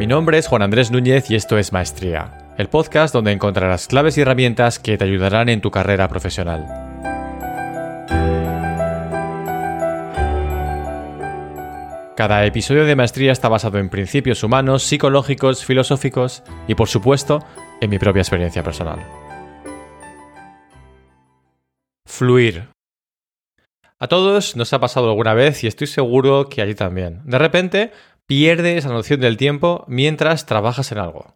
Mi nombre es Juan Andrés Núñez y esto es Maestría, el podcast donde encontrarás claves y herramientas que te ayudarán en tu carrera profesional. Cada episodio de Maestría está basado en principios humanos, psicológicos, filosóficos y, por supuesto, en mi propia experiencia personal. Fluir. A todos nos ha pasado alguna vez y estoy seguro que a ti también. De repente pierdes la noción del tiempo mientras trabajas en algo.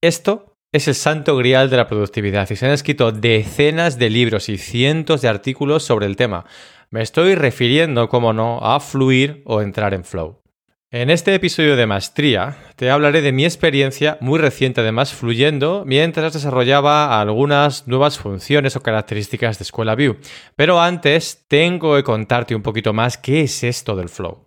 Esto es el santo grial de la productividad y se han escrito decenas de libros y cientos de artículos sobre el tema. Me estoy refiriendo, como no, a fluir o entrar en flow. En este episodio de Maestría te hablaré de mi experiencia muy reciente además fluyendo mientras desarrollaba algunas nuevas funciones o características de Escuela View. Pero antes tengo que contarte un poquito más qué es esto del flow.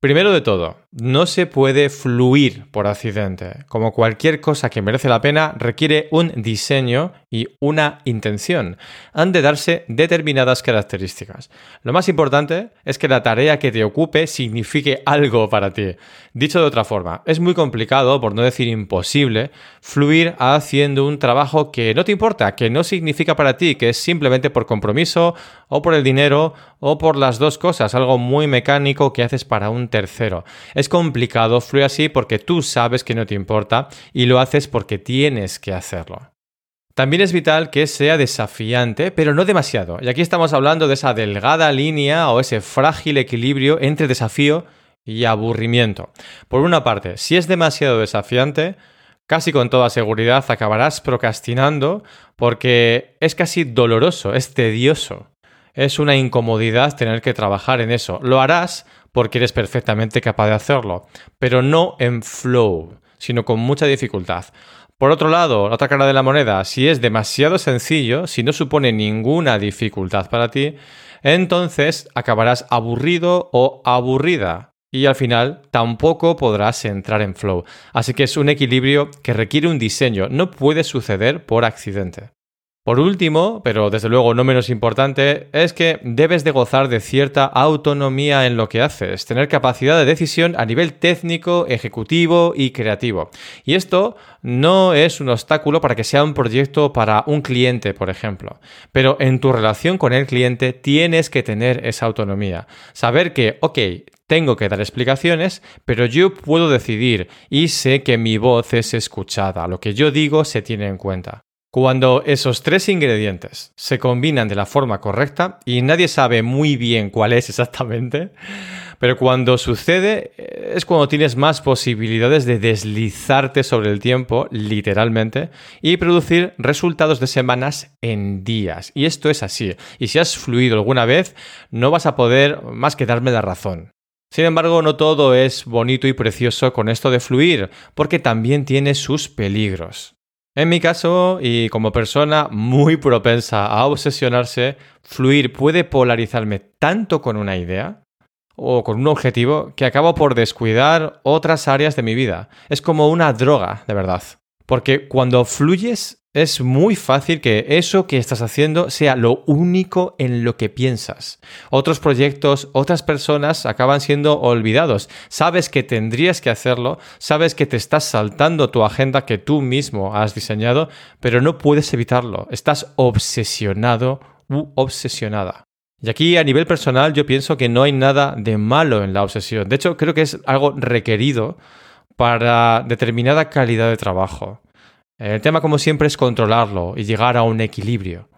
Primero de todo, no se puede fluir por accidente. Como cualquier cosa que merece la pena, requiere un diseño y una intención. Han de darse determinadas características. Lo más importante es que la tarea que te ocupe signifique algo para ti. Dicho de otra forma, es muy complicado, por no decir imposible, fluir haciendo un trabajo que no te importa, que no significa para ti, que es simplemente por compromiso o por el dinero o por las dos cosas, algo muy mecánico que haces para un tercero. Es complicado, fluye así porque tú sabes que no te importa y lo haces porque tienes que hacerlo. También es vital que sea desafiante, pero no demasiado. Y aquí estamos hablando de esa delgada línea o ese frágil equilibrio entre desafío y aburrimiento. Por una parte, si es demasiado desafiante, casi con toda seguridad acabarás procrastinando porque es casi doloroso, es tedioso. Es una incomodidad tener que trabajar en eso. Lo harás porque eres perfectamente capaz de hacerlo, pero no en flow, sino con mucha dificultad. Por otro lado, la otra cara de la moneda, si es demasiado sencillo, si no supone ninguna dificultad para ti, entonces acabarás aburrido o aburrida y al final tampoco podrás entrar en flow. Así que es un equilibrio que requiere un diseño, no puede suceder por accidente. Por último, pero desde luego no menos importante, es que debes de gozar de cierta autonomía en lo que haces, tener capacidad de decisión a nivel técnico, ejecutivo y creativo. Y esto no es un obstáculo para que sea un proyecto para un cliente, por ejemplo. Pero en tu relación con el cliente tienes que tener esa autonomía. Saber que, ok, tengo que dar explicaciones, pero yo puedo decidir y sé que mi voz es escuchada, lo que yo digo se tiene en cuenta. Cuando esos tres ingredientes se combinan de la forma correcta y nadie sabe muy bien cuál es exactamente, pero cuando sucede eh, es cuando tienes más posibilidades de deslizarte sobre el tiempo, literalmente, y producir resultados de semanas en días. Y esto es así. Y si has fluido alguna vez, no vas a poder más que darme la razón. Sin embargo, no todo es bonito y precioso con esto de fluir, porque también tiene sus peligros. En mi caso, y como persona muy propensa a obsesionarse, fluir puede polarizarme tanto con una idea o con un objetivo que acabo por descuidar otras áreas de mi vida. Es como una droga, de verdad. Porque cuando fluyes es muy fácil que eso que estás haciendo sea lo único en lo que piensas. Otros proyectos, otras personas acaban siendo olvidados. Sabes que tendrías que hacerlo, sabes que te estás saltando tu agenda que tú mismo has diseñado, pero no puedes evitarlo. Estás obsesionado u obsesionada. Y aquí a nivel personal yo pienso que no hay nada de malo en la obsesión. De hecho, creo que es algo requerido para determinada calidad de trabajo. El tema, como siempre, es controlarlo y llegar a un equilibrio.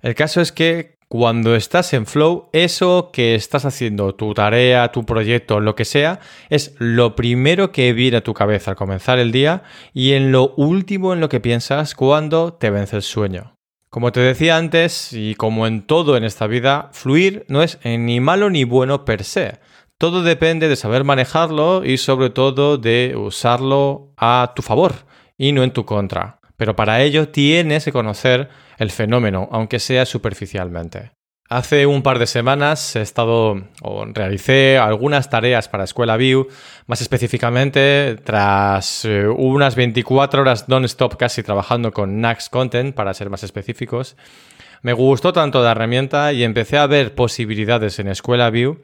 El caso es que cuando estás en flow, eso que estás haciendo, tu tarea, tu proyecto, lo que sea, es lo primero que viene a tu cabeza al comenzar el día y en lo último en lo que piensas cuando te vence el sueño. Como te decía antes, y como en todo en esta vida, fluir no es ni malo ni bueno per se. Todo depende de saber manejarlo y sobre todo de usarlo a tu favor y no en tu contra. Pero para ello tienes que conocer el fenómeno, aunque sea superficialmente. Hace un par de semanas he estado o realicé algunas tareas para Escuela View, más específicamente tras eh, unas 24 horas non-stop casi trabajando con Nax Content, para ser más específicos. Me gustó tanto la herramienta y empecé a ver posibilidades en Escuela View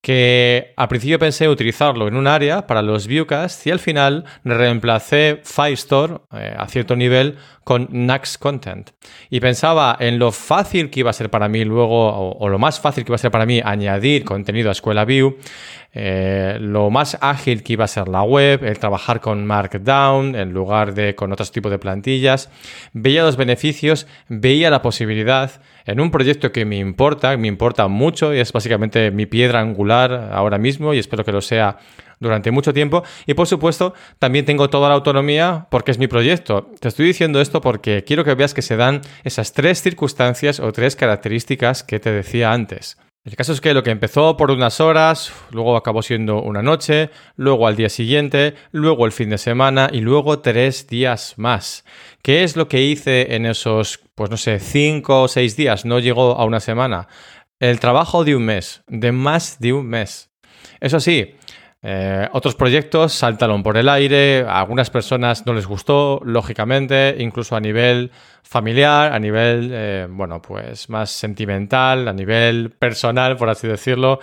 que al principio pensé utilizarlo en un área para los viewcasts y al final reemplacé Firestore eh, a cierto nivel con Nux Content. Y pensaba en lo fácil que iba a ser para mí luego, o, lo más fácil que iba a ser para mí añadir contenido a Escuela View, eh, lo más ágil que iba a ser la web, el trabajar con Markdown en lugar de con otros tipos de plantillas. Veía los beneficios, veía la posibilidad en un proyecto que me importa, me importa mucho y es básicamente mi piedra angular ahora mismo y espero que lo sea durante mucho tiempo. Y por supuesto, también tengo toda la autonomía porque es mi proyecto. Te estoy diciendo esto porque quiero que veas que se dan esas tres circunstancias o tres características que te decía antes. El caso es que lo que empezó por unas horas, luego acabó siendo una noche, luego al día siguiente, luego el fin de semana y luego tres días más. ¿Qué es lo que hice en esos, pues no sé, cinco o seis días? No llegó a una semana. El trabajo de un mes, de más de un mes. Eso sí, eh, otros proyectos saltaron por el aire, a algunas personas no les gustó, lógicamente, incluso a nivel familiar, a nivel, eh, bueno, pues más sentimental, a nivel personal, por así decirlo.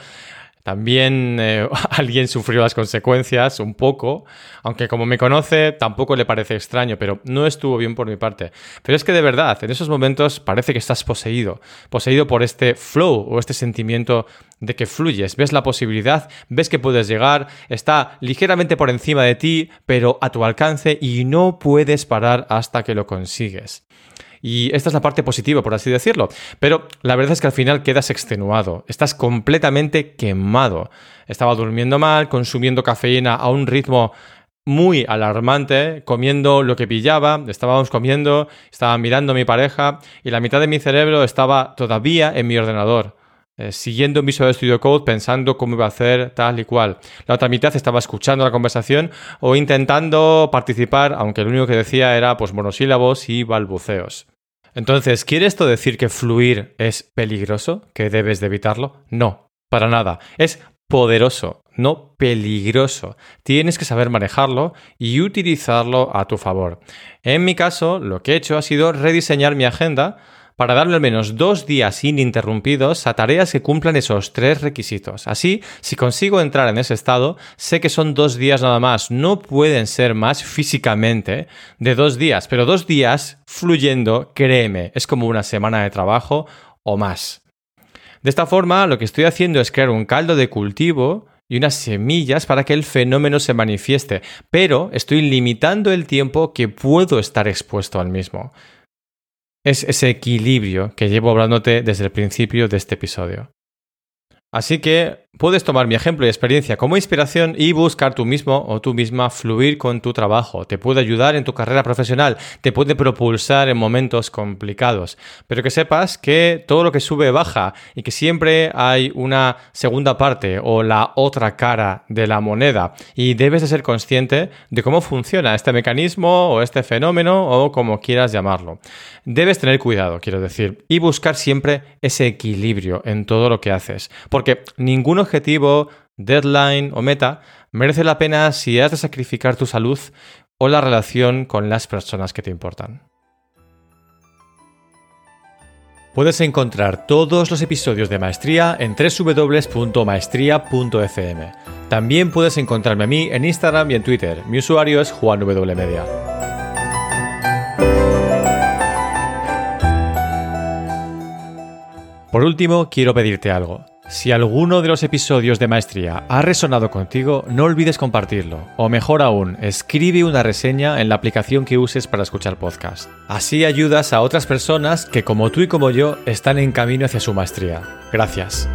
También eh, alguien sufrió las consecuencias un poco, aunque como me conoce tampoco le parece extraño, pero no estuvo bien por mi parte. Pero es que de verdad, en esos momentos parece que estás poseído, poseído por este flow o este sentimiento de que fluyes, ves la posibilidad, ves que puedes llegar, está ligeramente por encima de ti, pero a tu alcance y no puedes parar hasta que lo consigues. Y esta es la parte positiva, por así decirlo. Pero la verdad es que al final quedas extenuado, estás completamente quemado. Estaba durmiendo mal, consumiendo cafeína a un ritmo muy alarmante, comiendo lo que pillaba, estábamos comiendo, estaba mirando a mi pareja y la mitad de mi cerebro estaba todavía en mi ordenador. Eh, siguiendo mi Visual Studio Code, pensando cómo iba a hacer tal y cual. La otra mitad estaba escuchando la conversación o intentando participar, aunque lo único que decía era pues monosílabos y balbuceos. Entonces, ¿quiere esto decir que fluir es peligroso? ¿Que debes de evitarlo? No, para nada. Es poderoso, no peligroso. Tienes que saber manejarlo y utilizarlo a tu favor. En mi caso, lo que he hecho ha sido rediseñar mi agenda para darle al menos dos días ininterrumpidos a tareas que cumplan esos tres requisitos. Así, si consigo entrar en ese estado, sé que son dos días nada más, no pueden ser más físicamente de dos días, pero dos días fluyendo, créeme, es como una semana de trabajo o más. De esta forma, lo que estoy haciendo es crear un caldo de cultivo y unas semillas para que el fenómeno se manifieste, pero estoy limitando el tiempo que puedo estar expuesto al mismo es ese equilibrio que llevo hablándote desde el principio de este episodio. Así que Puedes tomar mi ejemplo y experiencia como inspiración y buscar tú mismo o tú misma fluir con tu trabajo. Te puede ayudar en tu carrera profesional, te puede propulsar en momentos complicados. Pero que sepas que todo lo que sube baja y que siempre hay una segunda parte o la otra cara de la moneda. Y debes de ser consciente de cómo funciona este mecanismo o este fenómeno o como quieras llamarlo. Debes tener cuidado, quiero decir, y buscar siempre ese equilibrio en todo lo que haces. Porque ninguno objetivo, deadline o meta merece la pena si has de sacrificar tu salud o la relación con las personas que te importan. Puedes encontrar todos los episodios de Maestría en www.maestría.fm. También puedes encontrarme a mí en Instagram y en Twitter. Mi usuario es JuanWMedia. Por último, quiero pedirte algo. Si alguno de los episodios de Maestría ha resonado contigo, no olvides compartirlo. O mejor aún, escribe una reseña en la aplicación que uses para escuchar podcast. Así ayudas a otras personas que como tú y como yo están en camino hacia su maestría. Gracias.